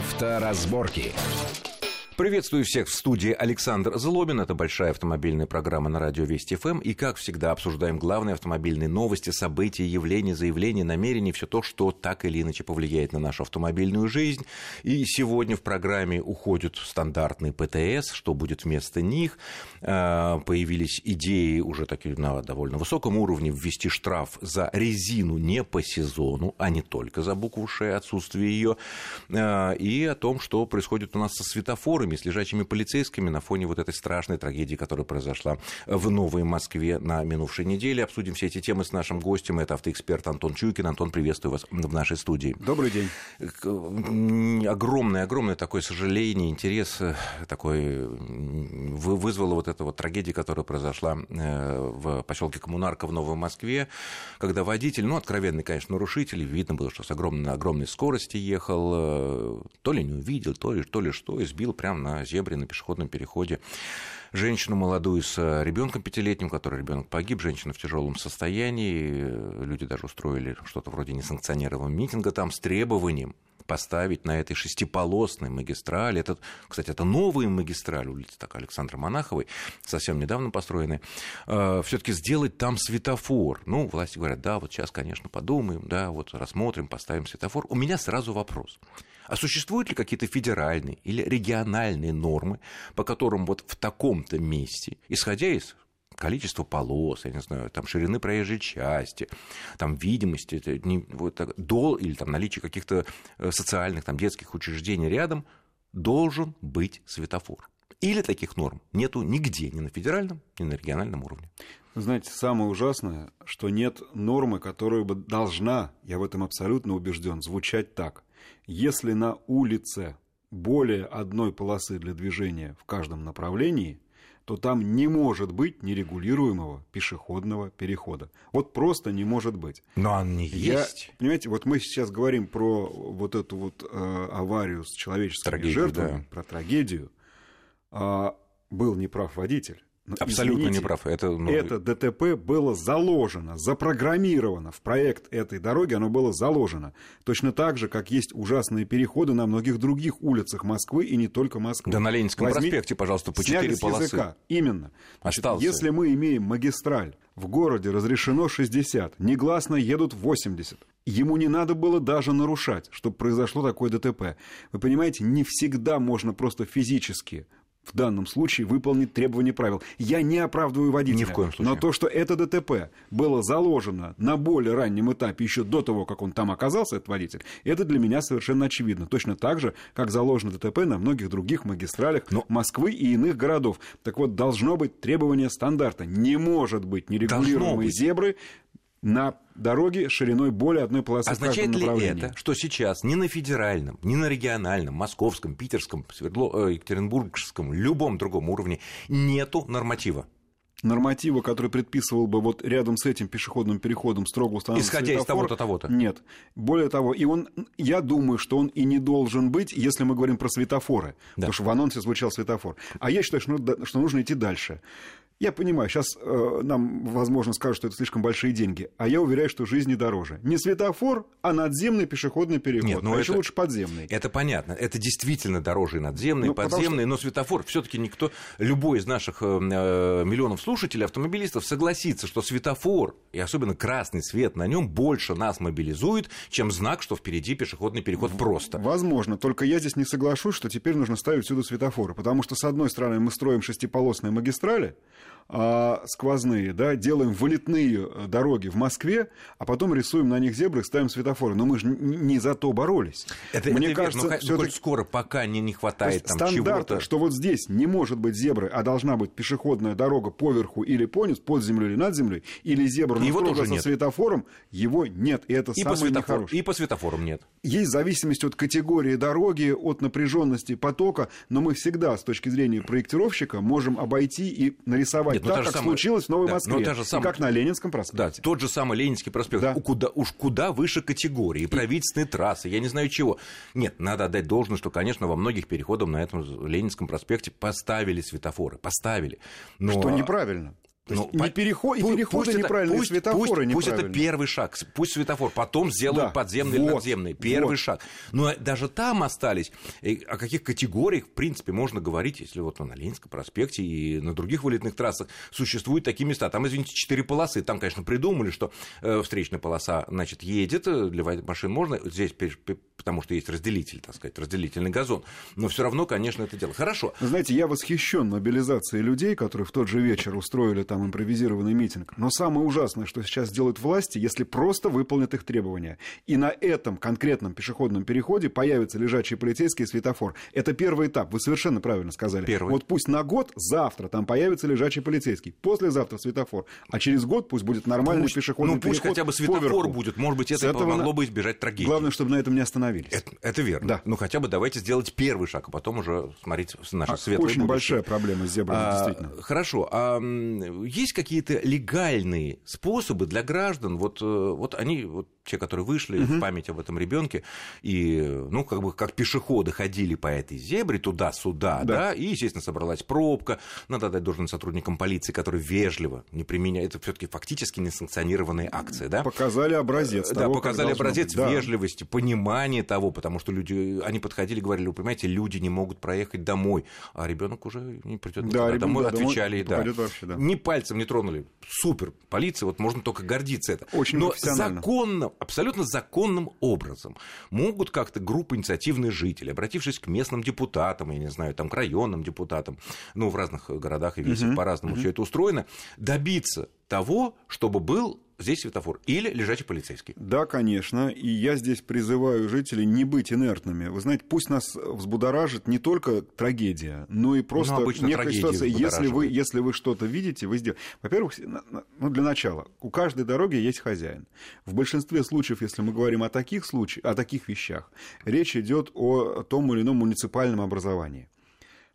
Авторазборки. Приветствую всех в студии Александр Злобин. Это большая автомобильная программа на радио Вести ФМ. И, как всегда, обсуждаем главные автомобильные новости, события, явления, заявления, намерения, все то, что так или иначе повлияет на нашу автомобильную жизнь. И сегодня в программе уходят стандартные ПТС, что будет вместо них. А, появились идеи уже такие на довольно высоком уровне ввести штраф за резину не по сезону, а не только за букву Ш, отсутствие ее. А, и о том, что происходит у нас со светофорами с лежачими полицейскими на фоне вот этой страшной трагедии, которая произошла в Новой Москве на минувшей неделе. Обсудим все эти темы с нашим гостем. Это автоэксперт Антон Чуйкин. Антон, приветствую вас в нашей студии. Добрый день. Огромное-огромное такое сожаление, интерес э, такой вызвала вот эта вот трагедия, которая произошла э, в поселке Коммунарка в Новой Москве, когда водитель, ну, откровенный, конечно, нарушитель, видно было, что с огромной, огромной скорости ехал, э, то ли не увидел, то ли, то ли что, и сбил прямо на зебре, на пешеходном переходе женщину молодую с э, ребенком пятилетним, который ребенок погиб, женщина в тяжелом состоянии. Люди даже устроили что-то вроде несанкционированного митинга там с требованием поставить на этой шестиполосной магистрали. Это, кстати, это новая магистраль, улица так Александра Монаховой, совсем недавно построенная. Э, Все-таки сделать там светофор. Ну, власти говорят, да, вот сейчас, конечно, подумаем, да, вот рассмотрим, поставим светофор. У меня сразу вопрос. А существуют ли какие-то федеральные или региональные нормы, по которым вот в таком-то месте, исходя из количества полос, я не знаю, там ширины проезжей части, там видимости, это не, вот так, дол, или там наличие каких-то э, социальных, там детских учреждений рядом, должен быть светофор. Или таких норм нету нигде, ни на федеральном, ни на региональном уровне. Знаете, самое ужасное, что нет нормы, которая бы должна, я в этом абсолютно убежден, звучать так. Если на улице более одной полосы для движения в каждом направлении, то там не может быть нерегулируемого пешеходного перехода. Вот просто не может быть. Но он не Я, есть. Понимаете, вот мы сейчас говорим про вот эту вот э, аварию с человеческими Трагедию, жертвами, да. про трагедию. А, был неправ водитель. Но, Абсолютно извините, не прав. Это, ну, это ДТП было заложено, запрограммировано в проект этой дороги, оно было заложено. Точно так же, как есть ужасные переходы на многих других улицах Москвы и не только Москвы. Да на Ленинском Возьми- проспекте, пожалуйста, по четыре полосы. языка. Именно. Значит, Остался. если мы имеем магистраль, в городе разрешено 60, негласно едут 80. Ему не надо было даже нарушать, чтобы произошло такое ДТП. Вы понимаете, не всегда можно просто физически в данном случае выполнить требования правил. Я не оправдываю водителя. Ни в коем случае. Но то, что это ДТП было заложено на более раннем этапе, еще до того, как он там оказался, этот водитель, это для меня совершенно очевидно. Точно так же, как заложено ДТП на многих других магистралях Но- Москвы и иных городов. Так вот, должно быть требование стандарта. Не может быть нерегулируемой быть. зебры на дороге шириной более одной полосы в Означает каждом ли это, что сейчас ни на федеральном, ни на региональном, московском, питерском, Свердло... э, екатеринбургском, любом другом уровне нету норматива? норматива, который предписывал бы вот рядом с этим пешеходным переходом строго установленный Исходя из того-то, того-то. Нет. Более того, и он, я думаю, что он и не должен быть, если мы говорим про светофоры. Да. Потому что в анонсе звучал светофор. А я считаю, что, ну- что нужно идти дальше. Я понимаю, сейчас э, нам, возможно, скажут, что это слишком большие деньги, а я уверяю, что жизни дороже. Не светофор, а надземный пешеходный переход. Нет, ну а это- еще лучше подземный. Это понятно. Это действительно дороже и надземный, и Ну, потому подземный, но светофор все-таки никто, любой из наших э, э, миллионов слушателей, автомобилистов согласится, что светофор, и особенно красный свет на нем, больше нас мобилизует, чем знак, что впереди пешеходный переход просто. Возможно, только я здесь не соглашусь, что теперь нужно ставить всюду светофоры, потому что, с одной стороны, мы строим шестиполосные магистрали, а, сквозные, да, делаем вылетные э, дороги в Москве, а потом рисуем на них зебры ставим светофоры. Но мы же не за то боролись. Это, Мне это верно, кажется, но, хоть- ну, всё-таки- хоть скоро, пока не, не хватает там стандарта, что вот здесь не может быть зебры, а должна быть пешеходная дорога поверху или пониз, под землей или над землей, или зебра, но Его тоже со нет. светофором, его нет. И это и, по самое светофору, нехорошее. и по светофорам нет. Есть зависимость от категории дороги, от напряженности потока, но мы всегда с точки зрения проектировщика можем обойти и нарисовать Нет, ну так, как самая- случилось в Новой да, Москве. но та же И самая- как на Ленинском Да, проспекте. тот же самый Ленинский проспект, Да. куда, уж куда выше категории, правительственные трассы, я не знаю чего. Нет, надо отдать должное, что, конечно, во многих переходах на этом Ленинском проспекте поставили светофоры, поставили. Но... Что неправильно. То есть ну, не переход, и переходы пусть неправильные, пусть, светофоры пусть, пусть это первый шаг, пусть светофор, потом сделают да. подземный вот, или надземный, первый вот. шаг. Но даже там остались, о каких категориях, в принципе, можно говорить, если вот на Ленинском проспекте и на других вылетных трассах существуют такие места. Там, извините, четыре полосы. Там, конечно, придумали, что э, встречная полоса, значит, едет, э, для машин можно, здесь, потому что есть разделитель, так сказать, разделительный газон. Но все равно, конечно, это дело. Хорошо. Знаете, я восхищен мобилизацией людей, которые в тот же вечер устроили там импровизированный митинг. Но самое ужасное, что сейчас делают власти, если просто выполнят их требования. И на этом конкретном пешеходном переходе появится лежачий полицейский светофор. Это первый этап, вы совершенно правильно сказали. Первый. Вот пусть на год, завтра там появится лежачий полицейский, послезавтра светофор, а через год пусть будет нормальный пусть, пешеходный ну, пусть переход хотя бы светофор будет, может быть, это этого могло бы избежать трагедии. Главное, чтобы на этом не остановились. Это, это верно. Да. Ну, хотя бы давайте сделать первый шаг, а потом уже смотреть наше а, светлое Очень будущее. большая проблема с зебрами, а, действительно. Хорошо. А есть какие-то легальные способы для граждан, вот, э, вот они, вот те, которые вышли угу. в память об этом ребенке, и, ну, как бы как пешеходы ходили по этой зебре туда-сюда, да. да, и, естественно, собралась пробка. Надо дать должным сотрудникам полиции, которые вежливо не применяют, это все-таки фактически несанкционированные акции, да. Показали образец. Да, того, показали образец быть. вежливости, да. понимания того, потому что люди, они подходили, говорили, вы понимаете, люди не могут проехать домой, а ребенок уже не придет да, домой, да, отвечали, домой да. Вообще, да. Ни пальцем не тронули. Супер, полиция, вот можно только гордиться это. Очень Но законно, абсолютно законным образом могут как-то группы инициативных жителей, обратившись к местным депутатам, я не знаю, там, к районным депутатам, ну, в разных городах и весях uh-huh. по-разному uh-huh. все это устроено, добиться того, чтобы был здесь светофор или лежачий полицейский. Да, конечно. И я здесь призываю жителей не быть инертными. Вы знаете, пусть нас взбудоражит не только трагедия, но и просто ну, некая ситуация. Если вы, если вы что-то видите, вы сделаете. Во-первых, ну, для начала, у каждой дороги есть хозяин. В большинстве случаев, если мы говорим о таких случаях, о таких вещах, речь идет о том или ином муниципальном образовании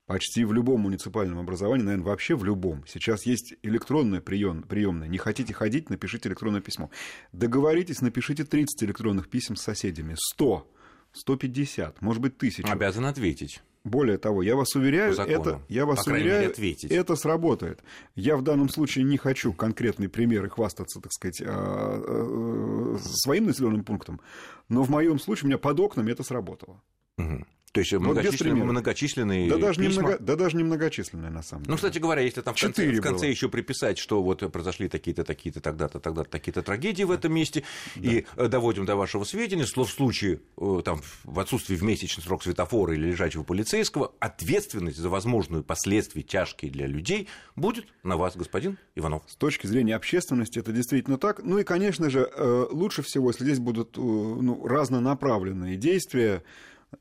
почти в любом муниципальном образовании, наверное, вообще в любом. Сейчас есть электронное прием, приемное. Не хотите ходить, напишите электронное письмо. Договоритесь, напишите 30 электронных писем с соседями. 100, 150, может быть, тысячу. Обязан ответить. Более того, я вас уверяю, это, я вас уверяю, это сработает. Я в данном случае не хочу конкретный пример и хвастаться, так сказать, а, а, своим населенным пунктом, но в моем случае у меня под окнами это сработало. Угу. То есть вот многочисленные, многочисленные да даже, письма. Немного, да даже немногочисленные, на самом деле. Ну, кстати говоря, если там в конце, в конце еще приписать, что вот произошли такие-то, такие-то, тогда-то, тогда-то, такие-то трагедии в этом месте, да. и э, доводим до вашего сведения, в случае, э, там, в отсутствии в месячный срок светофора или лежачего полицейского, ответственность за возможные последствия тяжкие для людей будет на вас, господин Иванов. С точки зрения общественности это действительно так. Ну и, конечно же, э, лучше всего, если здесь будут ну, разнонаправленные действия,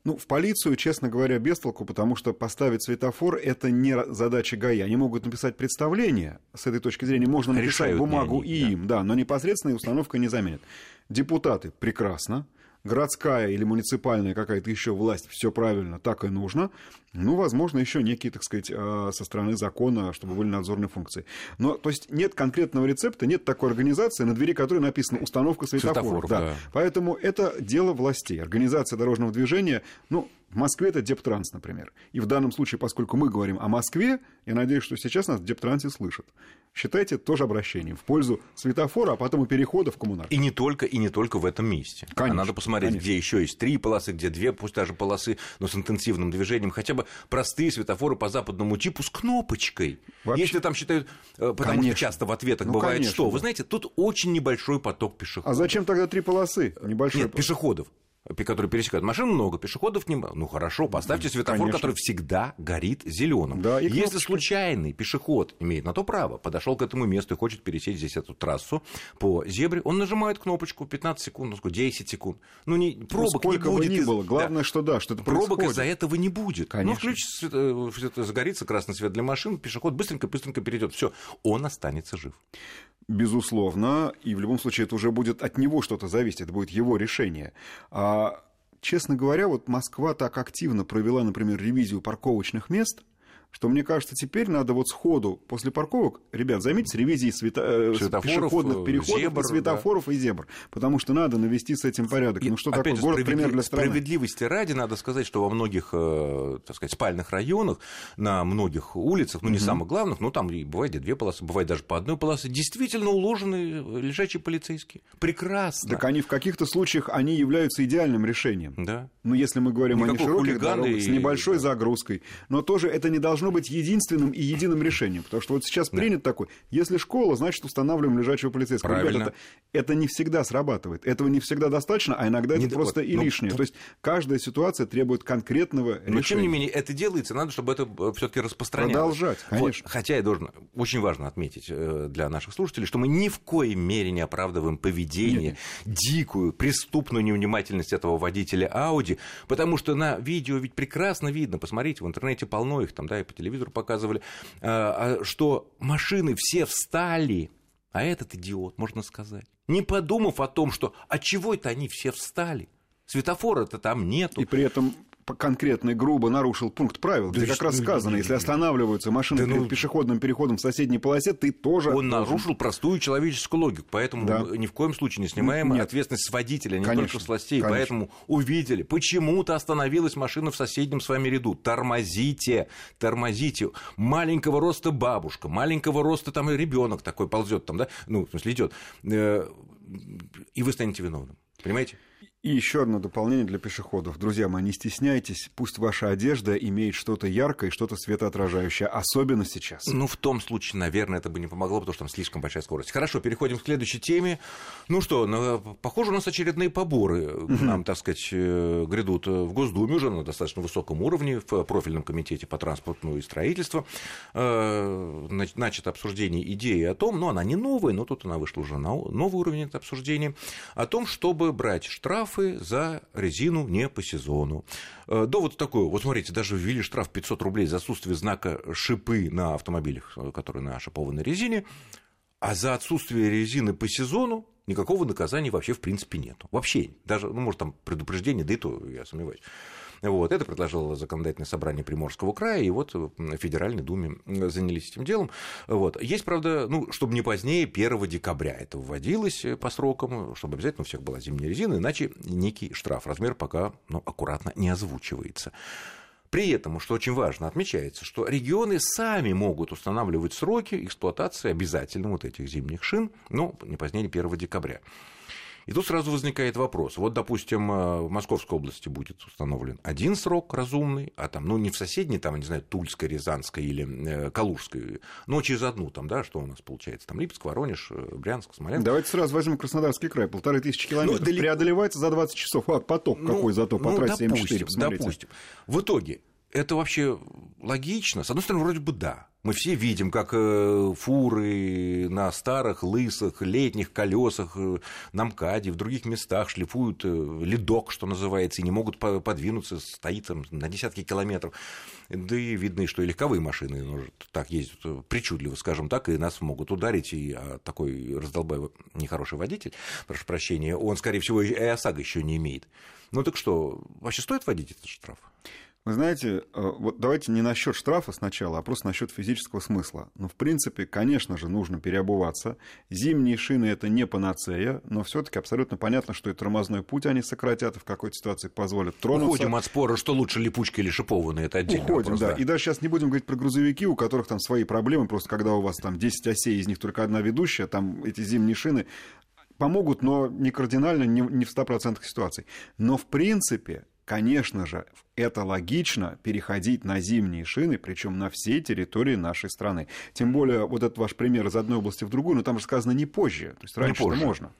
ну, в полицию, честно говоря, без толку, потому что поставить светофор – это не задача ГАИ. Они могут написать представление, с этой точки зрения можно написать Решают бумагу они, и им, да, но непосредственная установка не заменит. Депутаты – прекрасно, городская или муниципальная какая-то еще власть, все правильно, так и нужно. Ну, возможно, еще некие, так сказать, а, со стороны закона, чтобы были надзорные функции. Но, то есть, нет конкретного рецепта, нет такой организации, на двери которой написано установка светофоров. Да. Да. Поэтому это дело властей. Организация дорожного движения, ну, в Москве это Дептранс, например. И в данном случае, поскольку мы говорим о Москве, я надеюсь, что сейчас нас в Дептрансе слышат. Считайте тоже обращением в пользу светофора, а потом и перехода в коммунарку. И не только, и не только в этом месте. Конечно, а надо посмотреть, конечно. где еще есть три полосы, где две, пусть даже полосы, но с интенсивным движением. Хотя бы простые светофоры по западному типу с кнопочкой. Вообще... Если там считают, э, потому конечно. что часто в ответах ну, бывает конечно, что? Да. Вы знаете, тут очень небольшой поток пешеходов. А зачем тогда три полосы? Небольшой Нет, пешеходов которые пересекают. Машин много, пешеходов не Ну хорошо, поставьте светофор, Конечно. который всегда горит зеленым. Да, и Если случайный пешеход имеет на то право, подошел к этому месту и хочет пересечь здесь эту трассу по зебре, он нажимает кнопочку 15 секунд, ну, 10 секунд. Ну, не, ну, пробок ну, не будет. Бы ни было. Главное, да. что да, что это Пробок из-за этого не будет. Конечно. Ну, включится, э, загорится красный свет для машин, пешеход быстренько-быстренько перейдет. Все, он останется жив. Безусловно, и в любом случае это уже будет от него что-то зависеть, это будет его решение. А честно говоря, вот Москва так активно провела, например, ревизию парковочных мест, что мне кажется, теперь надо вот сходу после парковок, ребят, займитесь ревизией света... Э, пешеходных э, переходов, зебр, и светофоров да. и зебр, потому что надо навести с этим порядок. И, ну что такое город пример для страны? Справедливости ради надо сказать, что во многих, э, так сказать, спальных районах, на многих улицах, ну не угу. самых главных, ну там бывает две полосы, бывает даже по одной полосе, действительно уложены лежачие полицейские. Прекрасно. Так они в каких-то случаях они являются идеальным решением. Да. Ну если мы говорим Никакой о нешироких дорогах, с небольшой да. загрузкой, но тоже это не должно быть единственным и единым решением. Потому что вот сейчас да. принят такой, если школа, значит, устанавливаем лежачего полицейского. Правильно. Ребята, это, это не всегда срабатывает. Этого не всегда достаточно, а иногда не, это просто вот, и ну, лишнее. То есть каждая ситуация требует конкретного решения. Но тем не менее, это делается, надо, чтобы это э, все-таки распространялось. Продолжать, конечно. Вот. Хотя я должен, очень важно отметить э, для наших слушателей, что мы ни в коей мере не оправдываем поведение, Нет. дикую, преступную невнимательность этого водителя Ауди, потому что на видео ведь прекрасно видно, посмотрите, в интернете полно их, там, да, и телевизору показывали, а, а, что машины все встали, а этот идиот, можно сказать, не подумав о том, что а чего это они все встали? Светофора-то там нету. И при этом конкретно и грубо нарушил пункт правил, да где как раз сказано, если останавливаются машины да, перед ну, пешеходным переходом в соседней полосе, ты тоже... Он должен... нарушил простую человеческую логику, поэтому да. ни в коем случае не снимаем Нет. ответственность с водителя, не конечно, только с властей. Конечно. Поэтому увидели, почему-то остановилась машина в соседнем с вами ряду. Тормозите, тормозите. Маленького роста бабушка, маленького роста там ребенок такой ползет там, да, ну, в смысле, идет. Э, и вы станете виновным. Понимаете? И еще одно дополнение для пешеходов. Друзья мои, не стесняйтесь, пусть ваша одежда имеет что-то яркое и что-то светоотражающее, особенно сейчас. Ну, в том случае, наверное, это бы не помогло, потому что там слишком большая скорость. Хорошо, переходим к следующей теме. Ну что, ну, похоже, у нас очередные поборы угу. нам, так сказать, э, грядут в Госдуме уже на достаточно высоком уровне, в профильном комитете по транспорту и строительству. Э, начато обсуждение идеи о том, ну, она не новая, но тут она вышла уже на новый уровень это обсуждения, о том, чтобы брать штраф штрафы за резину не по сезону. Э, довод такой, вот смотрите, даже ввели штраф 500 рублей за отсутствие знака шипы на автомобилях, э, которые на шипованной резине, а за отсутствие резины по сезону никакого наказания вообще в принципе нет. Вообще, даже, ну, может, там предупреждение, да и то я сомневаюсь. Вот, это предложило законодательное собрание Приморского края, и вот в Федеральной Думе занялись этим делом. Вот. Есть, правда, ну, чтобы не позднее 1 декабря это вводилось по срокам, чтобы обязательно у всех была зимняя резина, иначе некий штраф. Размер пока ну, аккуратно не озвучивается. При этом, что очень важно, отмечается, что регионы сами могут устанавливать сроки эксплуатации обязательно вот этих зимних шин, ну, не позднее 1 декабря. И тут сразу возникает вопрос. Вот, допустим, э, в Московской области будет установлен один срок разумный, а там, ну, не в соседней, там, не знаю, Тульской, Рязанской или э, Калужской, но через одну там, да, что у нас получается, там Липецк, Воронеж, э, Брянск, Смоленск. Давайте сразу возьмем Краснодарский край, полторы тысячи километров, ну, далеко... преодолевается за 20 часов. А, поток ну, какой зато по ну, трассе допустим, М4, посмотрите. Допустим. В итоге, это вообще логично? С одной стороны, вроде бы да. Мы все видим, как э, фуры на старых, лысых, летних колесах э, на МКАДе, в других местах шлифуют э, ледок, что называется, и не могут подвинуться, стоит там на десятки километров. Да и видно, что и легковые машины может, так ездят причудливо, скажем так, и нас могут ударить, и а, такой раздолбай нехороший водитель, прошу прощения, он, скорее всего, и ОСАГО еще не имеет. Ну так что, вообще стоит вводить этот штраф? Вы знаете, э, вот давайте не насчет штрафа сначала, а просто насчет физического смысла. Ну, в принципе, конечно же, нужно переобуваться. Зимние шины это не панацея, но все-таки абсолютно понятно, что и тормозной путь они сократят и в какой-то ситуации позволят тронуться. Уходим от спора, что лучше липучки или шипованные, это отдельно. Уходим, вопрос, да. да. И даже сейчас не будем говорить про грузовики, у которых там свои проблемы, просто когда у вас там 10 осей, из них только одна ведущая, там эти зимние шины помогут, но не кардинально, не в 100% ситуаций. Но в принципе Конечно же, это логично переходить на зимние шины, причем на всей территории нашей страны. Тем более, вот этот ваш пример из одной области в другую, но там же сказано не позже, то есть раньше можно.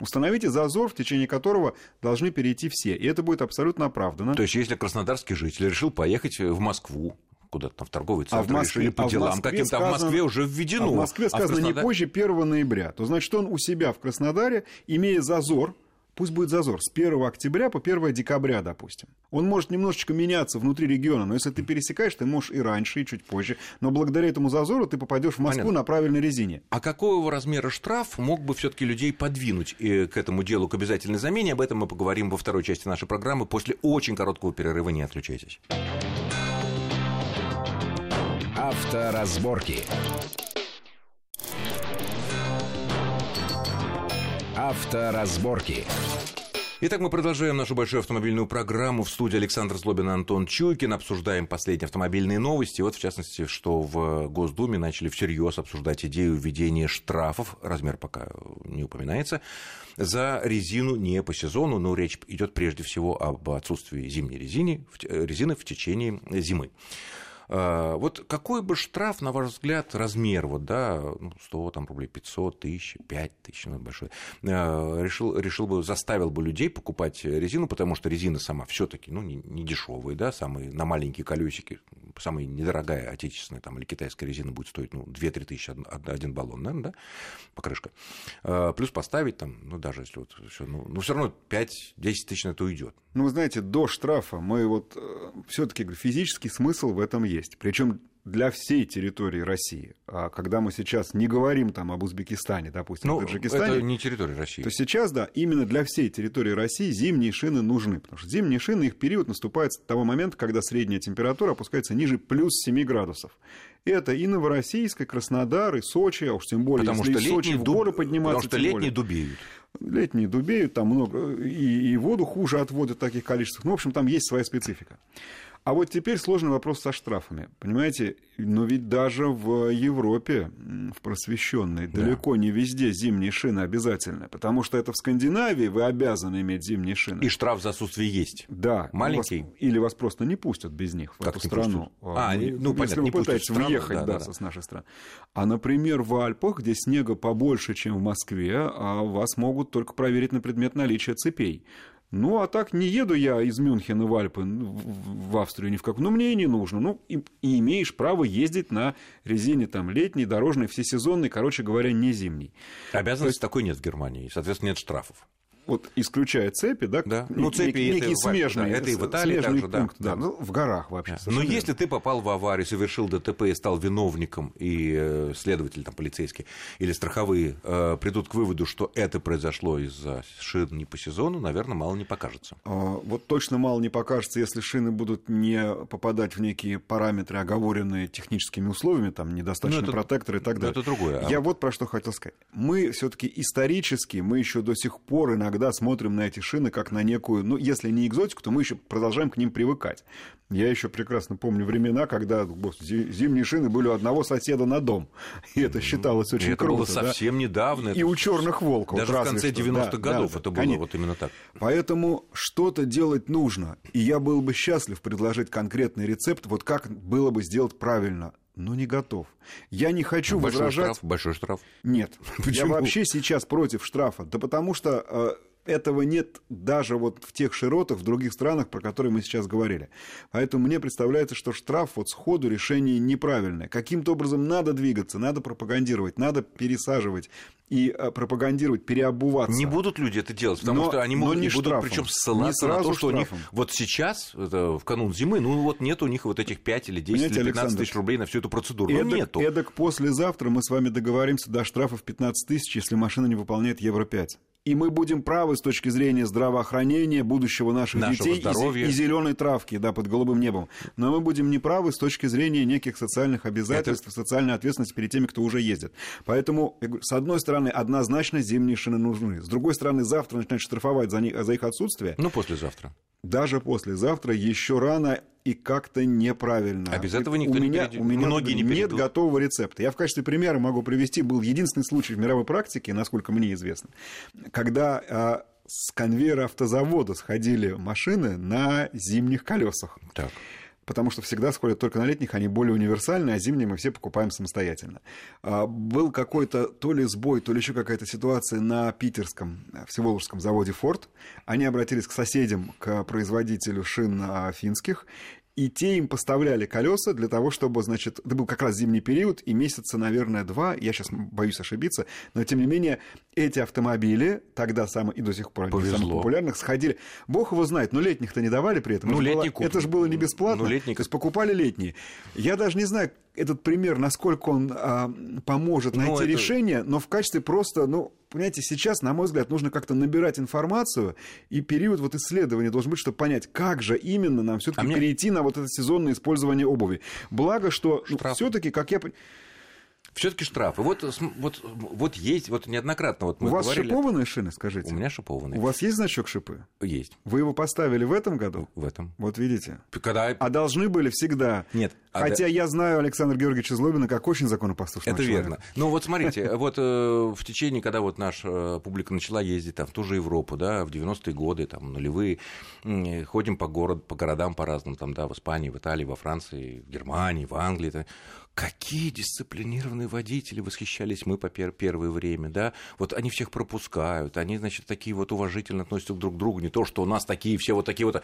Установите зазор, в течение которого должны перейти все. И это будет абсолютно оправдано. То есть, если краснодарский житель решил поехать в Москву, куда-то там в торговый центр а в Москве, решили по а делам каким-то, сказано, в Москве уже введено. А в Москве сказано а в Краснодар... не позже 1 ноября. То значит, он у себя в Краснодаре, имея зазор, Пусть будет зазор с 1 октября по 1 декабря, допустим. Он может немножечко меняться внутри региона, но если ты пересекаешь, ты можешь и раньше, и чуть позже. Но благодаря этому зазору ты попадешь в Москву Понятно. на правильной резине. А какого размера штраф мог бы все-таки людей подвинуть э, к этому делу, к обязательной замене? Об этом мы поговорим во второй части нашей программы после очень короткого перерыва. Не отключайтесь. Авторазборки. Авторазборки. Итак, мы продолжаем нашу большую автомобильную программу. В студии Александр Злобин и Антон Чуйкин. Обсуждаем последние автомобильные новости. Вот, в частности, что в Госдуме начали всерьез обсуждать идею введения штрафов, размер пока не упоминается, за резину не по сезону, но речь идет прежде всего об отсутствии зимней резины, резины в течение зимы. А, вот какой бы штраф, на ваш взгляд, размер, вот, да, 100 ну, там, рублей, 500, тысяч, 5 тысяч, ну, большой, а, решил, решил бы, заставил бы людей покупать резину, потому что резина сама все таки ну, не, не дешевая, да, самые, на маленькие колесики, самая недорогая отечественная там, или китайская резина будет стоить, ну, 2-3 тысячи один баллон, наверное, да, покрышка. А, плюс поставить там, ну, даже если вот все, ну, ну все равно 5-10 тысяч на это уйдет. Ну, вы знаете, до штрафа мы вот э, все-таки физический смысл в этом. Причем для всей территории России. А когда мы сейчас не говорим там об Узбекистане, допустим, ну, Таджикистане, это не территория России. То сейчас, да, именно для всей территории России зимние шины нужны, потому что зимние шины, их период наступает с того момента, когда средняя температура опускается ниже плюс 7 градусов. Это и Новороссийск, и Краснодар, и Сочи, а уж тем более, потому если что из Сочи в горы подниматься. Потому что летние более. дубеют. Летние дубеют, там много, и, и воду хуже отводят в таких количествах. Ну, в общем, там есть своя специфика. А вот теперь сложный вопрос со штрафами. Понимаете, но ведь даже в Европе, в просвещенной, да. далеко не везде зимние шины обязательны. Потому что это в Скандинавии вы обязаны иметь зимние шины. И штраф за отсутствие есть. Да. Маленький. Вас, или вас просто не пустят без них в как эту страну. Пустят? А, ну, ну, если понятно, вы пытаетесь въехать да, да, да. с нашей страны. А, например, в Альпах, где снега побольше, чем в Москве, а вас могут только проверить на предмет наличия цепей. Ну, а так не еду я из Мюнхена в Альпы, в Австрию ни в какую. Ну, мне и не нужно. Ну, и, и имеешь право ездить на резине там летней, дорожной, всесезонной, короче говоря, не зимней. Обязанности есть... такой нет в Германии, соответственно, нет штрафов вот исключая цепи, да, да. Ну, цепи некий, некий смежный, да, это и в Италии также, пункт, да. да. Ну, в горах вообще. Да. Но если ты попал в аварию, совершил ДТП и стал виновником, и э, следователь там полицейский или страховые э, придут к выводу, что это произошло из-за шин не по сезону, наверное, мало не покажется. А, вот точно мало не покажется, если шины будут не попадать в некие параметры, оговоренные техническими условиями, там недостаточно ну, протектора и так далее. Это другое. А... Я вот про что хотел сказать. Мы все-таки исторически, мы еще до сих пор иногда иногда смотрим на эти шины как на некую, ну, если не экзотику, то мы еще продолжаем к ним привыкать. Я еще прекрасно помню времена, когда зимние шины были у одного соседа на дом. И это считалось очень и круто. Это было совсем да? недавно. И у черных волков. Даже в конце 90-х да, годов да, это было конечно. вот именно так. Поэтому что-то делать нужно. И я был бы счастлив предложить конкретный рецепт, вот как было бы сделать правильно но не готов. Я не хочу большой возражать... Штраф, большой штраф? Нет. Почему? Я вообще сейчас против штрафа. Да потому что э, этого нет даже вот в тех широтах, в других странах, про которые мы сейчас говорили. Поэтому мне представляется, что штраф вот сходу решение неправильное. Каким-то образом надо двигаться, надо пропагандировать, надо пересаживать и э, пропагандировать, переобуваться. Не будут люди это делать, потому но, что они могут, не будут причем ссылаться на то, что штрафом. у них вот сейчас, это, в канун зимы, ну вот нет у них вот этих 5 или 10 Понимаете, или 15 Александр, тысяч рублей на всю эту процедуру. Эдак, ну, нету. Эдак послезавтра мы с вами договоримся до штрафов 15 тысяч, если машина не выполняет Евро-5 и мы будем правы с точки зрения здравоохранения будущего наших Нашего детей здоровья. и, и зеленой травки, да, под голубым небом. Но мы будем неправы с точки зрения неких социальных обязательств, Это... социальной ответственности перед теми, кто уже ездит. Поэтому, с одной стороны, однозначно зимние шины нужны. С другой стороны, завтра начинать штрафовать за, них, за их отсутствие. Ну, послезавтра даже послезавтра еще рано и как-то неправильно. А без этого никто у меня, не перейдет. У меня Многие не нет готового рецепта. Я в качестве примера могу привести, был единственный случай в мировой практике, насколько мне известно, когда а, с конвейера автозавода сходили машины на зимних колесах. Так потому что всегда сходят только на летних, они более универсальные, а зимние мы все покупаем самостоятельно. А, был какой-то то ли сбой, то ли еще какая-то ситуация на питерском э, Всеволожском заводе «Форд». Они обратились к соседям, к производителю шин а, финских, и те им поставляли колеса для того, чтобы, значит, это был как раз зимний период, и месяца, наверное, два, я сейчас боюсь ошибиться, но тем не менее эти автомобили тогда самые, и до сих пор Повезло. самых популярных, сходили. Бог его знает, но летних-то не давали при этом. Ну, это, летний было, это же было не бесплатно. Ну, летний... То есть покупали летние. Я даже не знаю, этот пример, насколько он а, поможет найти это... решение, но в качестве просто, ну, понимаете, сейчас, на мой взгляд, нужно как-то набирать информацию, и период вот исследования должен быть, чтобы понять, как же именно нам все-таки а мне... перейти на вот это сезонное использование обуви. Благо, что ну, все-таки, как я все-таки штрафы. Вот, вот, вот есть, вот неоднократно вот мы У вас говорили... шипованные шины, скажите? У меня шипованные. У вас есть значок шипы? Есть. Вы его поставили в этом году? В этом. Вот видите. Когда... А должны были всегда. Нет. А Хотя да... я знаю Александра Георгиевича Злобина как очень законопослушного Это человека. верно. Ну вот смотрите, вот э, в течение, когда вот наша э, публика начала ездить там, в ту же Европу, да, в 90-е годы, там, нулевые, ходим по, город, по городам по-разному, там, да, в Испании, в Италии, во Франции, в Германии, в Англии, Какие дисциплинированные водители восхищались мы по пер первое время, да? Вот они всех пропускают, они, значит, такие вот уважительно относятся друг к другу, не то, что у нас такие все вот такие вот...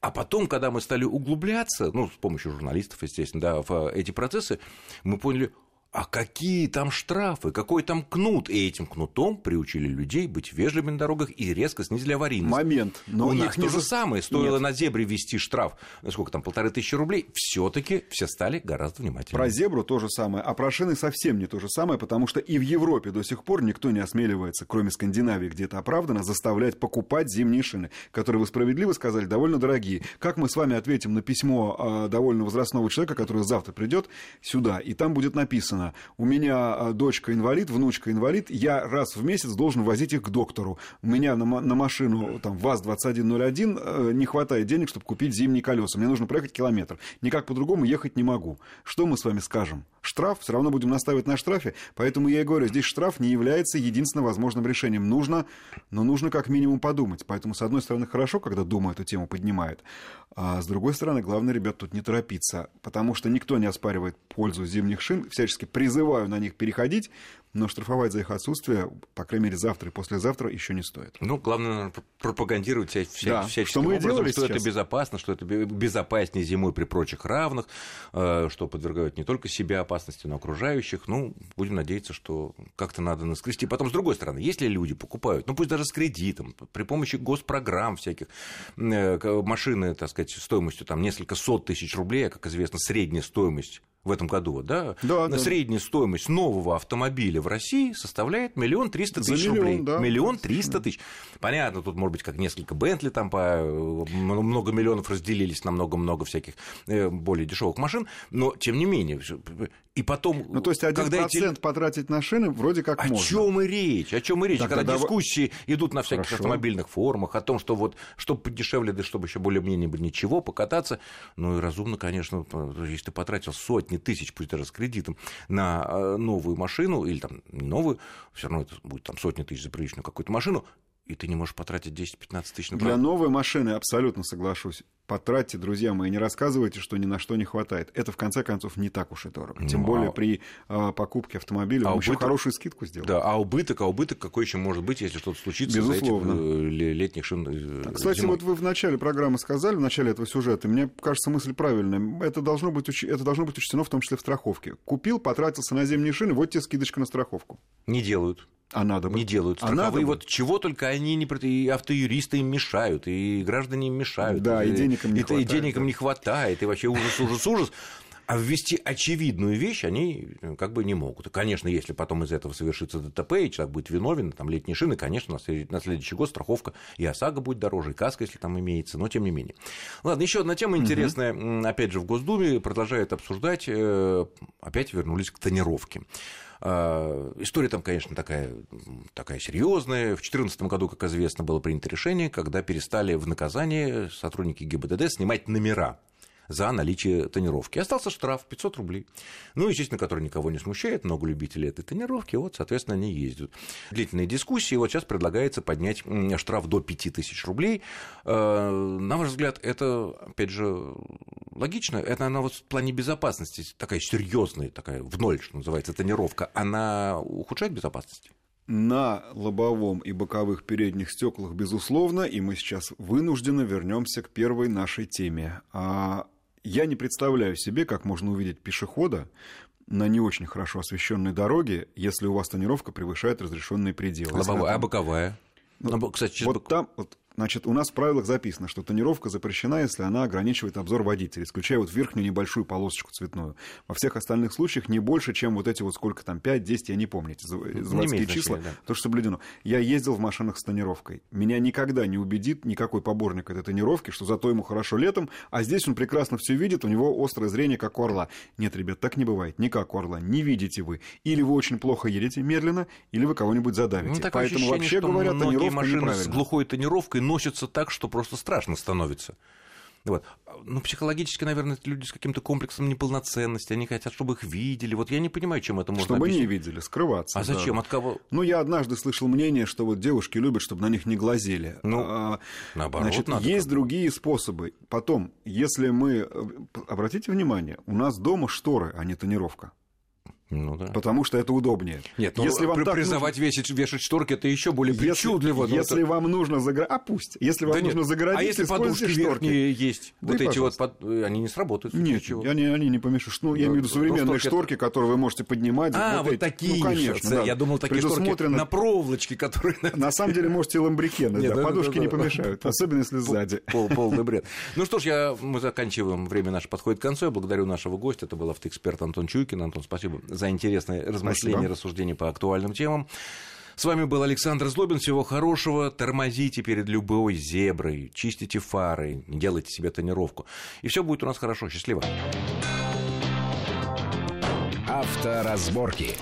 А потом, когда мы стали углубляться, ну, с помощью журналистов, естественно, да, в эти процессы, мы поняли, а какие там штрафы, какой там кнут? И этим кнутом приучили людей быть вежливыми на дорогах и резко снизили аварийность. Момент. Но У них то же самое. Стоило Нет. на зебре ввести штраф, сколько там, полторы тысячи рублей, все таки все стали гораздо внимательнее. Про зебру то же самое, а про шины совсем не то же самое, потому что и в Европе до сих пор никто не осмеливается, кроме Скандинавии, где это оправдано, заставлять покупать зимние шины, которые, вы справедливо сказали, довольно дорогие. Как мы с вами ответим на письмо а, довольно возрастного человека, который завтра придет сюда, и там будет написано, написано, у меня а, дочка инвалид, внучка инвалид, я раз в месяц должен возить их к доктору. У меня на, на машину там, ВАЗ-2101 э, не хватает денег, чтобы купить зимние колеса. Мне нужно проехать километр. Никак по-другому ехать не могу. Что мы с вами скажем? Штраф, все равно будем наставить на штрафе, поэтому я и говорю, здесь штраф не является единственным возможным решением. Нужно, но нужно как минимум подумать. Поэтому, с одной стороны, хорошо, когда Дума эту тему поднимает, а с другой стороны, главное, ребят, тут не торопиться, потому что никто не оспаривает пользу зимних шин, всячески призываю на них переходить, но штрафовать за их отсутствие, по крайней мере, завтра и послезавтра еще не стоит. Ну, главное, наверное, пропагандировать вся, вся, да. всяческим что мы образом, что сейчас. это безопасно, что это безопаснее зимой при прочих равных, э, что подвергают не только себя опасности, но и окружающих. Ну, будем надеяться, что как-то надо наскрести. Потом, с другой стороны, если люди покупают, ну, пусть даже с кредитом, при помощи госпрограмм всяких, э, машины, так сказать, стоимостью там несколько сот тысяч рублей, а, как известно, средняя стоимость в этом году, да, да, да. средняя стоимость нового автомобиля в России составляет миллион триста тысяч миллион, рублей. Да. Миллион триста тысяч. Понятно, тут, может быть, как несколько Бентли, там по много миллионов разделились на много-много всяких э, более дешевых машин, но, тем не менее, и потом... Ну, то есть, один когда процент эти... потратить на шины вроде как о можно. О чем и речь? О чем и речь? Тогда когда давай... дискуссии идут на всяких Хорошо. автомобильных форумах о том, что вот, чтобы подешевле, да чтобы еще более-менее ничего, покататься, ну и разумно, конечно, если ты потратил сотни тысяч, пусть даже с кредитом, на э, новую машину, или там не новую, все равно это будет там сотни тысяч за приличную какую-то машину, и ты не можешь потратить 10-15 тысяч на Для новой машины абсолютно соглашусь. Потратьте, друзья мои, не рассказывайте, что ни на что не хватает. Это, в конце концов, не так уж и дорого. Тем ну, более а... при а, покупке автомобиля а убыток... еще хорошую скидку сделаем. Да, а убыток, а убыток какой еще может быть, если что-то случится Безусловно. за этих э, летних шин э, Кстати, зимой. вот вы в начале программы сказали, в начале этого сюжета, мне кажется, мысль правильная. Это должно быть, уч... это должно быть учтено в том числе в страховке. Купил, потратился на зимние шины, вот тебе скидочка на страховку. Не делают. А надо бы. Не делают страховые. А вот чего только они не... И автоюристы им мешают, и граждане им мешают. Да, и, и денег им не и, хватает. И денег им не хватает, и вообще ужас, ужас, ужас. А ввести очевидную вещь они э, как бы не могут. Конечно, если потом из этого совершится ДТП, и человек будет виновен, там летние шины, конечно, на следующий год страховка и ОСАГО будет дороже, и каска, если там имеется, но тем не менее. Ладно, еще одна тема интересная, угу. опять же, в Госдуме продолжает обсуждать, э, опять вернулись к тонировке. А, история там, конечно, такая, такая серьезная. В 2014 году, как известно, было принято решение, когда перестали в наказание сотрудники ГИБДД снимать номера за наличие тонировки. Остался штраф 500 рублей. Ну, естественно, который никого не смущает, много любителей этой тонировки, вот, соответственно, они ездят. Длительные дискуссии, вот сейчас предлагается поднять штраф до 5000 рублей. Э, на ваш взгляд, это, опять же, логично? Это она вот в плане безопасности такая серьезная, такая в ноль, что называется, тонировка, она ухудшает безопасность? на лобовом и боковых передних стеклах, безусловно, и мы сейчас вынужденно вернемся к первой нашей теме. А я не представляю себе, как можно увидеть пешехода на не очень хорошо освещенной дороге, если у вас тонировка превышает разрешенные пределы. Лобовая, а боковая? Ну, кстати, вот бок... там, вот, Значит, у нас в правилах записано, что тонировка запрещена, если она ограничивает обзор водителя, исключая вот верхнюю небольшую полосочку цветную. Во всех остальных случаях не больше, чем вот эти вот сколько там, 5, 10, я не помню, эти заводские числа, да. то, что соблюдено. Я ездил в машинах с тонировкой. Меня никогда не убедит никакой поборник этой тонировки, что зато ему хорошо летом, а здесь он прекрасно все видит, у него острое зрение, как у орла. Нет, ребят, так не бывает, не как у орла. Не видите вы. Или вы очень плохо едете медленно, или вы кого-нибудь задавите. Ну, Поэтому вообще говоря, тонировка машины с глухой тонировкой носятся так, что просто страшно становится. Вот. Ну, психологически, наверное, это люди с каким-то комплексом неполноценности, они хотят, чтобы их видели. Вот я не понимаю, чем это можно Чтобы объяснить. не видели, скрываться. А да. зачем? От кого? Ну, я однажды слышал мнение, что вот девушки любят, чтобы на них не глазели. Ну, а, наоборот, Значит, надо есть другие способы. Потом, если мы... Э, обратите внимание, у нас дома шторы, а не тонировка. Ну, да. Потому что это удобнее. Нет, ну, если вам призывать нужно... вешать, вешать шторки, это еще более причудливо. Если, если это... вам нужно загородить... А пусть. Если вам да нужно нет. загородить, А если подушки шторки. есть, да вот эти пожалуйста. вот, под... они не сработают. Нет, они, они не помешают. Ну, я имею в виду современные ну, шторки, шторки, которые вы можете поднимать. А, вот, вот такие. Ну, конечно. Да. Я думал, такие шторки на проволочке, которые... На самом деле, можете ламбрикены, да. Подушки не помешают, особенно если сзади. Полный бред. Ну что ж, мы заканчиваем. Время наше подходит к концу. Я благодарю нашего гостя. Это был автоэксперт Антон Чуйкин. Антон, спасибо за интересный размышления, Спасибо. рассуждения по актуальным темам. С вами был Александр Злобин. Всего хорошего. Тормозите перед любой зеброй, чистите фары, не делайте себе тонировку. И все будет у нас хорошо. Счастливо. Авторазборки.